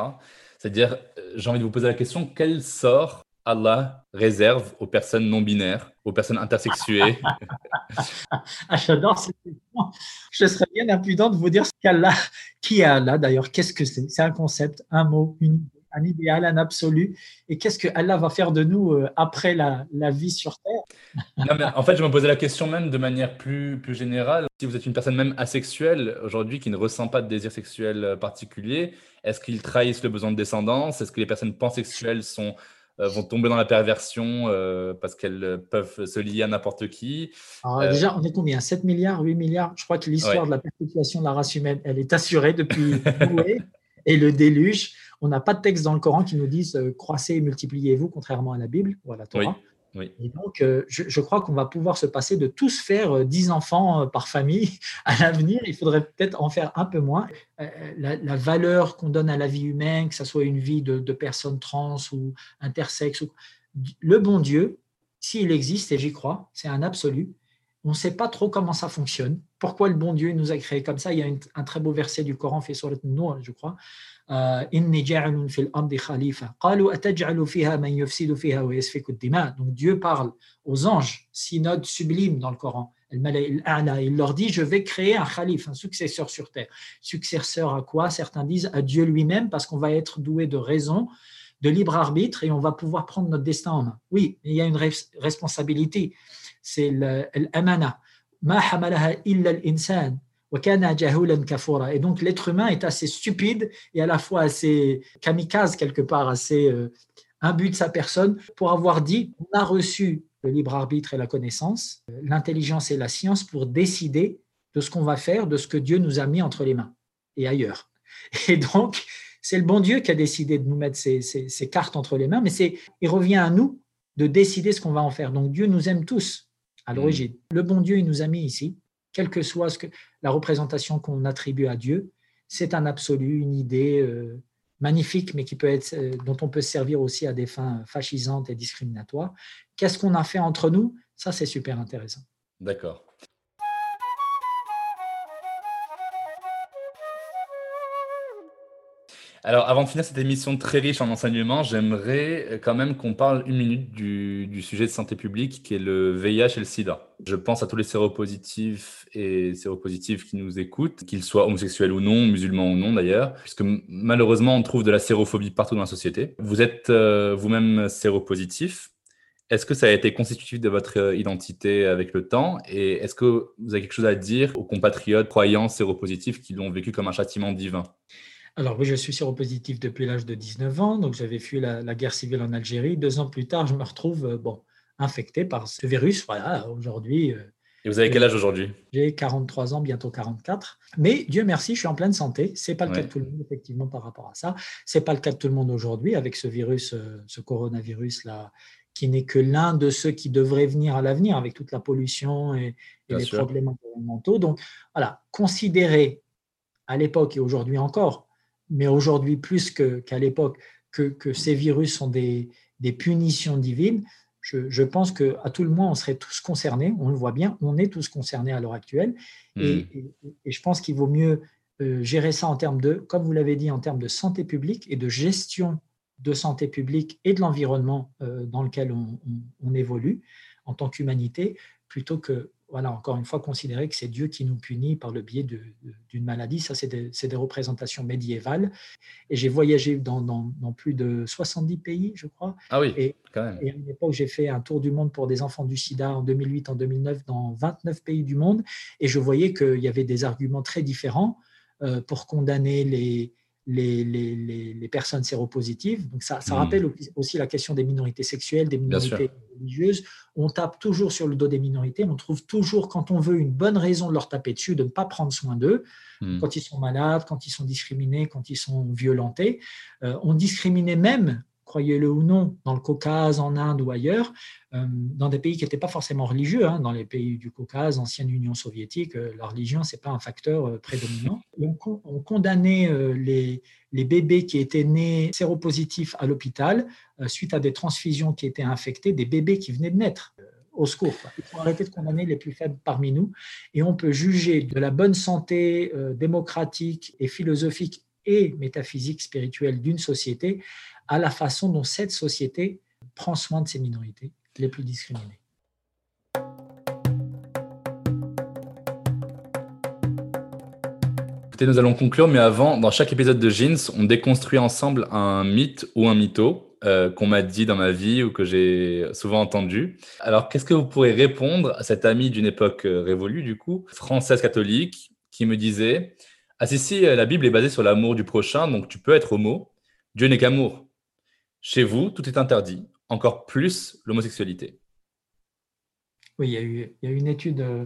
c'est-à-dire, euh, j'ai envie de vous poser la question quel sort Allah réserve aux personnes non binaires, aux personnes intersexuées ah, J'adore cette question. Je serais bien impudent de vous dire ce qu'Allah, qui est Allah d'ailleurs, qu'est-ce que c'est? C'est un concept, un mot, une un idéal, un absolu. Et qu'est-ce que Allah va faire de nous euh, après la, vie sur Terre? En fait, je me posais la question même de manière plus, plus générale. Si vous êtes une personne même asexuelle aujourd'hui qui ne ressent pas de désir sexuel euh, particulier, est-ce qu'ils trahissent le besoin de descendance? Est-ce que les personnes pansexuelles sont, euh, vont tomber dans la perversion parce qu'elles peuvent se lier à n'importe qui? Déjà, on est combien? 7 milliards, 8 milliards? Je crois que l'histoire de la perpétuation de la race humaine, elle est assurée depuis Noé et le déluge. On n'a pas de texte dans le Coran qui nous dise euh, croissez et multipliez-vous, contrairement à la Bible ou à la Torah. Et donc, euh, je, crois qu'on va pouvoir se passer de tous faire 10 euh, enfants par famille à l'avenir. Il faudrait peut-être en faire un peu moins. la, valeur qu'on donne à la vie humaine, que ce soit une vie de, personnes trans ou intersexes, le bon Dieu, s'il existe, et j'y crois, c'est un absolu, on ne sait pas trop comment ça fonctionne. Pourquoi le bon Dieu nous a créés comme ça Il y a un très beau verset du Coran fait sur Nour, je crois, donc Dieu parle aux anges, synode sublime dans le Coran. Il leur dit Je vais créer un calife, un successeur sur terre. Successeur à quoi? Certains disent à Dieu lui-même, parce qu'on va être doué de raison, de libre arbitre et on va pouvoir prendre notre destin en main. Oui, il y a une responsabilité. C'est l'amana. Ma hamalaha illa l'insan et donc l'être humain est assez stupide et à la fois assez kamikaze quelque part, assez euh, imbu de sa personne pour avoir dit on a reçu le libre arbitre et la connaissance, l'intelligence et la science pour décider de ce qu'on va faire, de ce que Dieu nous a mis entre les mains et ailleurs. Et donc c'est le bon Dieu qui a décidé de nous mettre ces, ces cartes entre les mains, mais c'est, il revient à nous de décider ce qu'on va en faire. Donc Dieu nous aime tous à l'origine. Mm. Le bon Dieu, il nous a mis ici, quelle que soit ce que, la représentation qu'on attribue à Dieu, c'est un absolu, une idée euh, magnifique, mais qui peut être, euh, dont on peut servir aussi à des fins fascisantes et discriminatoires. Qu'est-ce qu'on a fait entre nous? Ça, c'est super intéressant. D'accord. Alors, avant de finir cette émission très riche en enseignements, j'aimerais euh, quand même qu'on parle une minute du, sujet de santé publique qui est le VIH et le sida. Je pense à tous les séropositifs et séropositifs qui nous écoutent, qu'ils soient homosexuels ou non, musulmans ou non d'ailleurs, puisque malheureusement on trouve de la sérophobie partout dans la société. Vous êtes euh, vous-même séropositif. Est-ce que ça a été constitutif de votre euh, identité avec le temps? Et est-ce que vous avez quelque chose à dire aux compatriotes croyants séropositifs qui l'ont vécu comme un châtiment divin? Alors oui, je suis séropositif depuis l'âge de 19 ans, donc j'avais fui la, guerre civile en Algérie. Deux ans plus tard, je me retrouve euh, bon, infecté par ce virus. Voilà, aujourd'hui. Euh, Et vous avez quel âge aujourd'hui? J'ai 43 ans, bientôt 44. Mais Dieu merci, je suis en pleine santé. C'est pas le cas de tout le monde, effectivement, par rapport à ça. C'est pas le cas de tout le monde aujourd'hui avec ce virus, euh, ce coronavirus-là, qui n'est que l'un de ceux qui devraient venir à l'avenir avec toute la pollution et, les problèmes environnementaux. Donc voilà, considérer à l'époque et aujourd'hui encore mais aujourd'hui plus qu'à l'époque, que, ces virus sont des, punitions divines, je, pense qu'à tout le moins, on serait tous concernés, on le voit bien, on est tous concernés à l'heure actuelle, et, hmm. je pense qu'il vaut mieux euh, gérer ça en termes de, comme vous l'avez dit, en termes de santé publique et de gestion de santé publique et de l'environnement euh, dans lequel on évolue en tant qu'humanité, plutôt que voilà, encore une fois, considérer que c'est Dieu qui nous punit par le biais d'une maladie. Ça, c'est des, représentations médiévales. Et j'ai voyagé dans, plus de 70 pays, je crois. Ah oui, et, quand même. Et à une époque, j'ai fait un tour du monde pour des enfants du sida en 2008, en 2009, dans 29 pays du monde. Et je voyais qu'il y avait des arguments très différents euh, pour condamner les, les, les, les, personnes séropositives. Donc ça, ça hmm. rappelle aussi la question des minorités sexuelles, des minorités religieuses. On tape toujours sur le dos des minorités. On trouve toujours, quand on veut, une bonne raison de leur taper dessus, de ne pas prendre soin d'eux, hmm. quand ils sont malades, quand ils sont discriminés, quand ils sont violentés. Euh, on discriminait même croyez-le ou non, dans le Caucase, en Inde ou ailleurs, euh, dans des pays qui n'étaient pas forcément religieux, hein, dans les pays du Caucase, ancienne Union soviétique, euh, la religion, ce n'est pas un facteur euh, prédominant. On, on, condamnait les, les, bébés qui étaient nés séropositifs à l'hôpital suite à des transfusions qui étaient infectées, des bébés qui venaient de naître au secours. Il faut arrêter de condamner les plus faibles parmi nous et on peut juger de la bonne santé démocratique et philosophique et métaphysique spirituelle d'une société à la façon dont cette société prend soin de ces minorités les plus discriminées. Écoutez, nous allons conclure, mais avant, dans chaque épisode de Jeans, on déconstruit ensemble un mythe ou un mytho euh, qu'on m'a dit dans ma vie ou que j'ai souvent entendu. Alors, qu'est-ce que vous pourrez répondre à cet ami d'une époque euh, révolue, du coup, française catholique, qui me disait Ah, si, si, la Bible est basée sur l'amour du prochain, donc tu peux être homo. Dieu n'est qu'amour. Chez vous, tout est interdit, encore plus l'homosexualité. Oui, il y, a eu, il y a une étude, euh,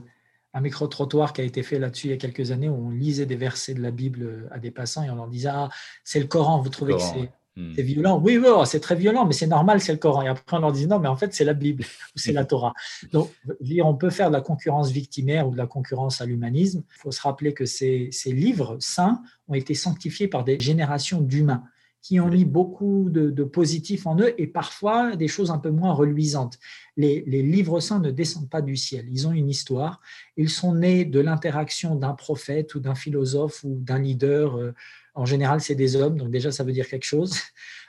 un micro-trottoir qui a été fait là-dessus il y a quelques années où on lisait des versets de la Bible à des passants et on leur disait Ah, c'est le Coran, vous trouvez que hmm. c'est. violent. Oui, oui oh, c'est très violent, mais c'est normal, c'est le Coran. Et après, on leur disait non, mais en fait, c'est la Bible ou c'est la Torah. Donc, on peut faire de la concurrence victimaire ou de la concurrence à l'humanisme. Il faut se rappeler que ces, ces livres saints ont été sanctifiés par des générations d'humains qui ont mis beaucoup de, positifs en eux et parfois des choses un peu moins reluisantes. Les, livres saints ne descendent pas du ciel, ils ont une histoire, ils sont nés de l'interaction d'un prophète ou d'un philosophe ou d'un leader. Euh, en général, c'est des hommes, donc déjà ça veut dire quelque chose.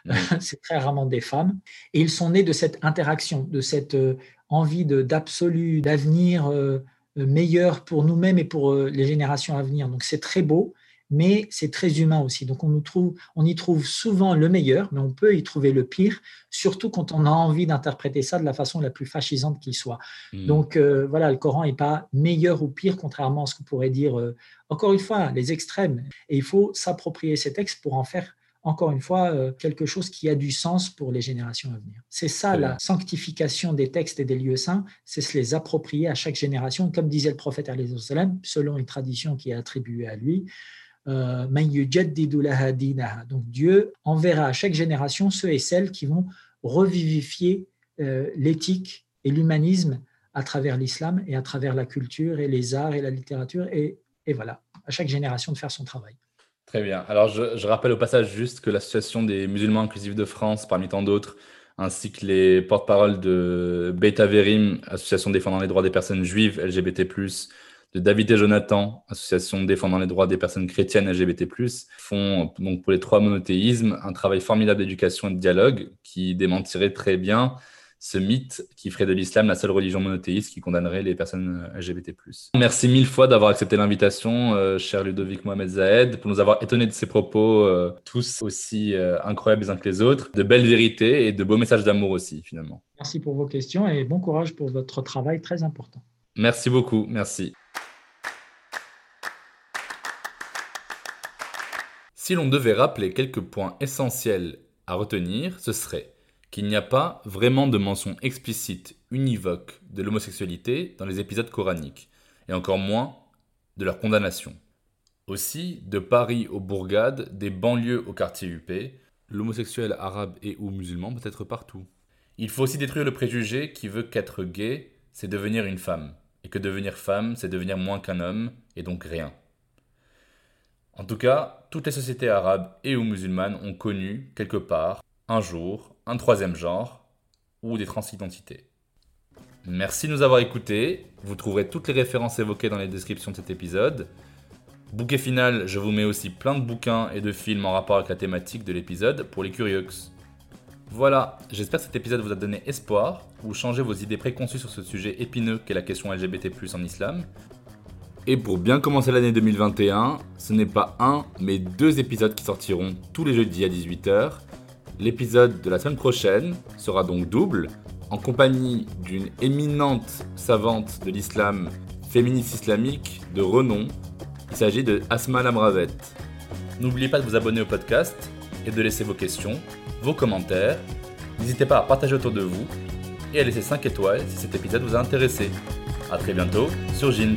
c'est très rarement des femmes. Et ils sont nés de cette interaction, de cette euh, envie d'absolu, d'avenir euh, meilleur pour nous-mêmes et pour les générations à venir. Donc c'est très beau mais c'est très humain aussi. Donc on, nous trouve, on y trouve souvent le meilleur, mais on peut y trouver le pire, surtout quand on a envie d'interpréter ça de la façon la plus fascisante qui soit. Hmm. Donc euh, voilà, le Coran n'est pas meilleur ou pire, contrairement à ce qu'on pourrait dire, euh, encore une fois, les extrêmes. Et il faut s'approprier ces textes pour en faire encore une fois, euh, quelque chose qui a du sens pour les générations à venir. C'est ça la sanctification des textes et des lieux saints, c'est se les approprier à chaque génération, comme disait le prophète selon une tradition qui est attribuée à lui. Donc Dieu enverra à chaque génération ceux et celles qui vont revivifier l'éthique et l'humanisme à travers l'islam et à travers la culture et les arts et la littérature. Et, et voilà, à chaque génération de faire son travail. Très bien. Alors, je, rappelle au passage juste que l'Association des musulmans inclusifs de France, parmi tant d'autres, ainsi que les porte-paroles de Beta Verim, association défendant les droits des personnes juives LGBT+, de David et Jonathan, association défendant les droits des personnes chrétiennes LGBT+, font donc pour les trois monothéismes un travail formidable d'éducation et de dialogue qui démentirait très bien ce mythe qui ferait de l'islam la seule religion monothéiste qui condamnerait les personnes euh, LGBT+. Merci mille fois d'avoir accepté l'invitation, euh, cher Ludovic Mohamed Zahed, pour nous avoir étonnés de ses propos, euh, tous aussi incroyables les uns que les autres, de belles vérités et de beaux messages d'amour aussi, finalement. Merci pour vos questions et bon courage pour votre travail très important. Merci beaucoup, merci. Si l'on devait rappeler quelques points essentiels à retenir, ce serait qu'il n'y a pas vraiment de mention explicite, univoque de l'homosexualité dans les épisodes coraniques, et encore moins de leur condamnation. Aussi, de Paris aux bourgades, des banlieues au quartier UP, l'homosexuel arabe et ou musulman peut être partout. Il faut aussi détruire le préjugé qui veut qu'être gay, c'est devenir une femme, et que devenir femme, c'est devenir moins qu'un homme, et donc rien. En tout cas, toutes les sociétés arabes et ou musulmanes ont connu, quelque part, un jour, un troisième genre ou des transidentités. Merci de nous avoir écoutés. Vous trouverez toutes les références évoquées dans les descriptions de cet épisode. Bouquet final, je vous mets aussi plein de bouquins et de films en rapport avec la thématique de l'épisode pour les curieux. Voilà, j'espère que cet épisode vous a donné espoir ou changé vos idées préconçues sur ce sujet épineux qu'est la question LGBT+ en islam. Et pour bien commencer l'année 2021, ce n'est pas un, mais deux épisodes qui sortiront tous les jeudis à 18h L'épisode de la semaine prochaine sera donc double, en compagnie d'une éminente savante de l'islam féministe islamique de renom. Il s'agit de Asma Lamravet. N'oubliez pas de vous abonner au podcast et de laisser vos questions, vos commentaires. N'hésitez pas à partager autour de vous et à laisser 5 étoiles si cet épisode vous a intéressé. A très bientôt sur Jeans.